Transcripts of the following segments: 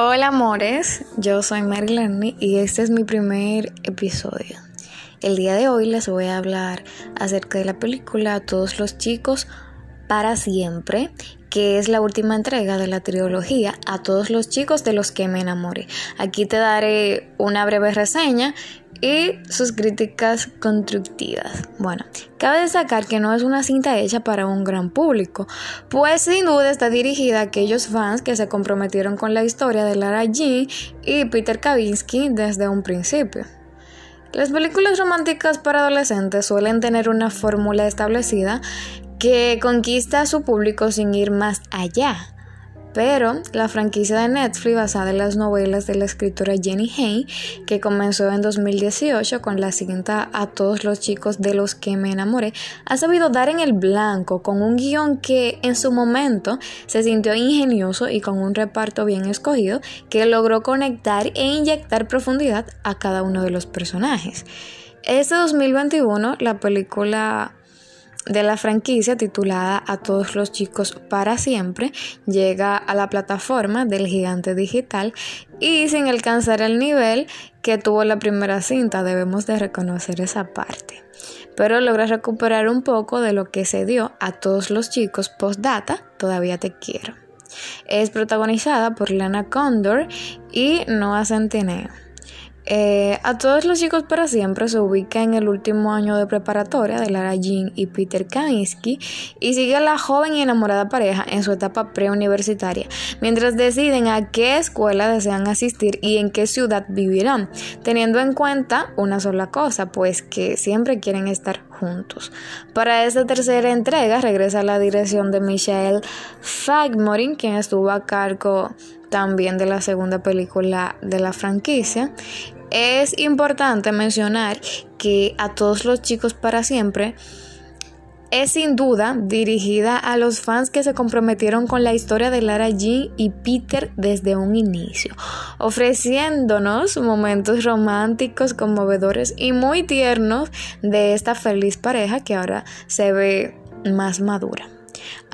Hola amores, yo soy Marilyn y este es mi primer episodio. El día de hoy les voy a hablar acerca de la película todos los chicos para siempre, que es la última entrega de la trilogía A todos los chicos de los que me enamoré. Aquí te daré una breve reseña y sus críticas constructivas. Bueno, cabe destacar que no es una cinta hecha para un gran público, pues sin duda está dirigida a aquellos fans que se comprometieron con la historia de Lara Jean y Peter Kavinsky desde un principio. Las películas románticas para adolescentes suelen tener una fórmula establecida que conquista a su público sin ir más allá. Pero la franquicia de Netflix basada en las novelas de la escritora Jenny Hay, que comenzó en 2018 con la cinta A todos los chicos de los que me enamoré, ha sabido dar en el blanco con un guion que en su momento se sintió ingenioso y con un reparto bien escogido que logró conectar e inyectar profundidad a cada uno de los personajes. Este 2021 la película de la franquicia titulada A todos los chicos para siempre llega a la plataforma del gigante digital y sin alcanzar el nivel que tuvo la primera cinta, debemos de reconocer esa parte. Pero logra recuperar un poco de lo que se dio a todos los chicos postdata, todavía te quiero. Es protagonizada por Lana Condor y Noah Centineo. Eh, a todos los chicos para siempre se ubica en el último año de preparatoria de Lara Jean y Peter Kaminsky y sigue a la joven y enamorada pareja en su etapa preuniversitaria, mientras deciden a qué escuela desean asistir y en qué ciudad vivirán, teniendo en cuenta una sola cosa, pues que siempre quieren estar juntos. Para esta tercera entrega regresa la dirección de Michael Fagmorin, quien estuvo a cargo también de la segunda película de la franquicia es importante mencionar que a todos los chicos para siempre es sin duda dirigida a los fans que se comprometieron con la historia de Lara Jean y Peter desde un inicio, ofreciéndonos momentos románticos, conmovedores y muy tiernos de esta feliz pareja que ahora se ve más madura.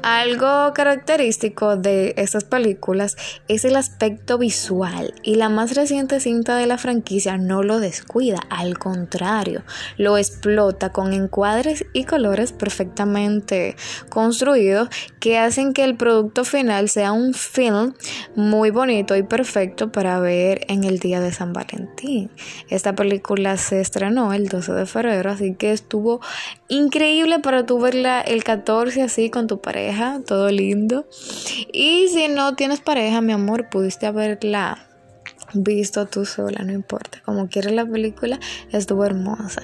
Algo característico de estas películas es el aspecto visual y la más reciente cinta de la franquicia no lo descuida, al contrario, lo explota con encuadres y colores perfectamente construidos que hacen que el producto final sea un film muy bonito y perfecto para ver en el día de San Valentín. Esta película se estrenó el 12 de febrero, así que estuvo increíble para tu verla el 14 así con tu pareja todo lindo. Y si no tienes pareja, mi amor, pudiste haberla visto tú sola, no importa. Como quieres la película, estuvo hermosa.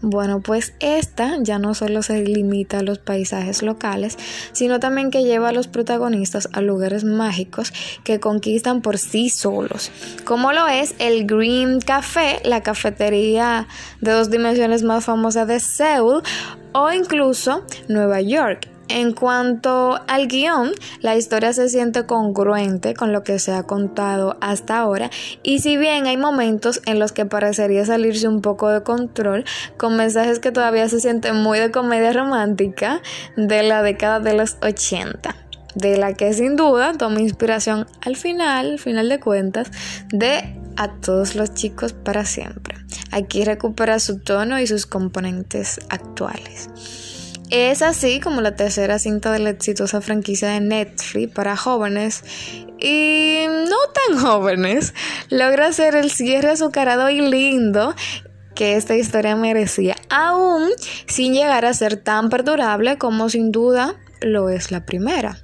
Bueno, pues esta ya no solo se limita a los paisajes locales, sino también que lleva a los protagonistas a lugares mágicos que conquistan por sí solos. Como lo es el Green Café, la cafetería de dos dimensiones más famosa de Seúl, o incluso Nueva York en cuanto al guion, la historia se siente congruente con lo que se ha contado hasta ahora y si bien hay momentos en los que parecería salirse un poco de control con mensajes que todavía se sienten muy de comedia romántica de la década de los 80 de la que sin duda toma inspiración al final, al final de cuentas, de a todos los chicos para siempre. Aquí recupera su tono y sus componentes actuales. Es así como la tercera cinta de la exitosa franquicia de Netflix para jóvenes y no tan jóvenes logra hacer el cierre azucarado y lindo que esta historia merecía, aún sin llegar a ser tan perdurable como sin duda lo es la primera.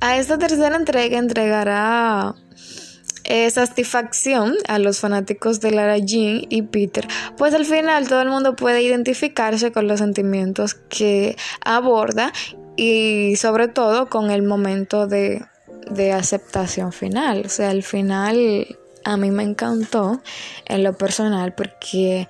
A esta tercera entrega entregará eh, satisfacción a los fanáticos de Lara Jean y Peter, pues al final todo el mundo puede identificarse con los sentimientos que aborda y sobre todo con el momento de, de aceptación final. O sea, al final a mí me encantó en lo personal porque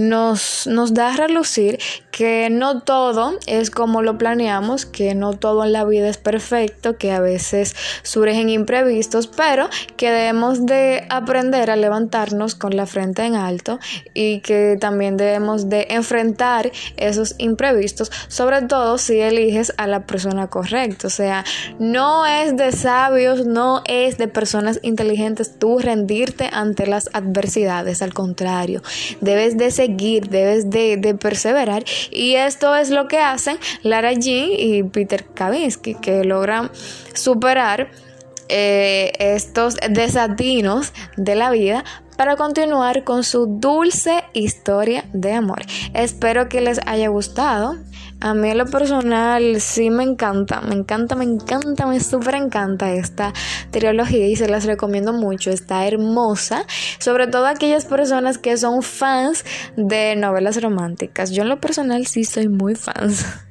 nos, nos da a relucir que no todo es como lo planeamos, que no todo en la vida es perfecto, que a veces surgen imprevistos, pero que debemos de aprender a levantarnos con la frente en alto y que también debemos de enfrentar esos imprevistos, sobre todo si eliges a la persona correcta. O sea, no es de sabios, no es de personas inteligentes tú rendirte ante las adversidades, al contrario, debes de seguir, debes de, perseverar y esto es lo que hacen Lara Jean y Peter Kavinsky, que logran superar eh, estos desatinos de la vida para continuar con su dulce historia de amor. Espero que les haya gustado. A mí en lo personal sí me encanta, me encanta, me encanta, me súper encanta esta trilogía y se las recomiendo mucho, está hermosa, sobre todo aquellas personas que son fans de novelas románticas. Yo en lo personal sí soy muy fans.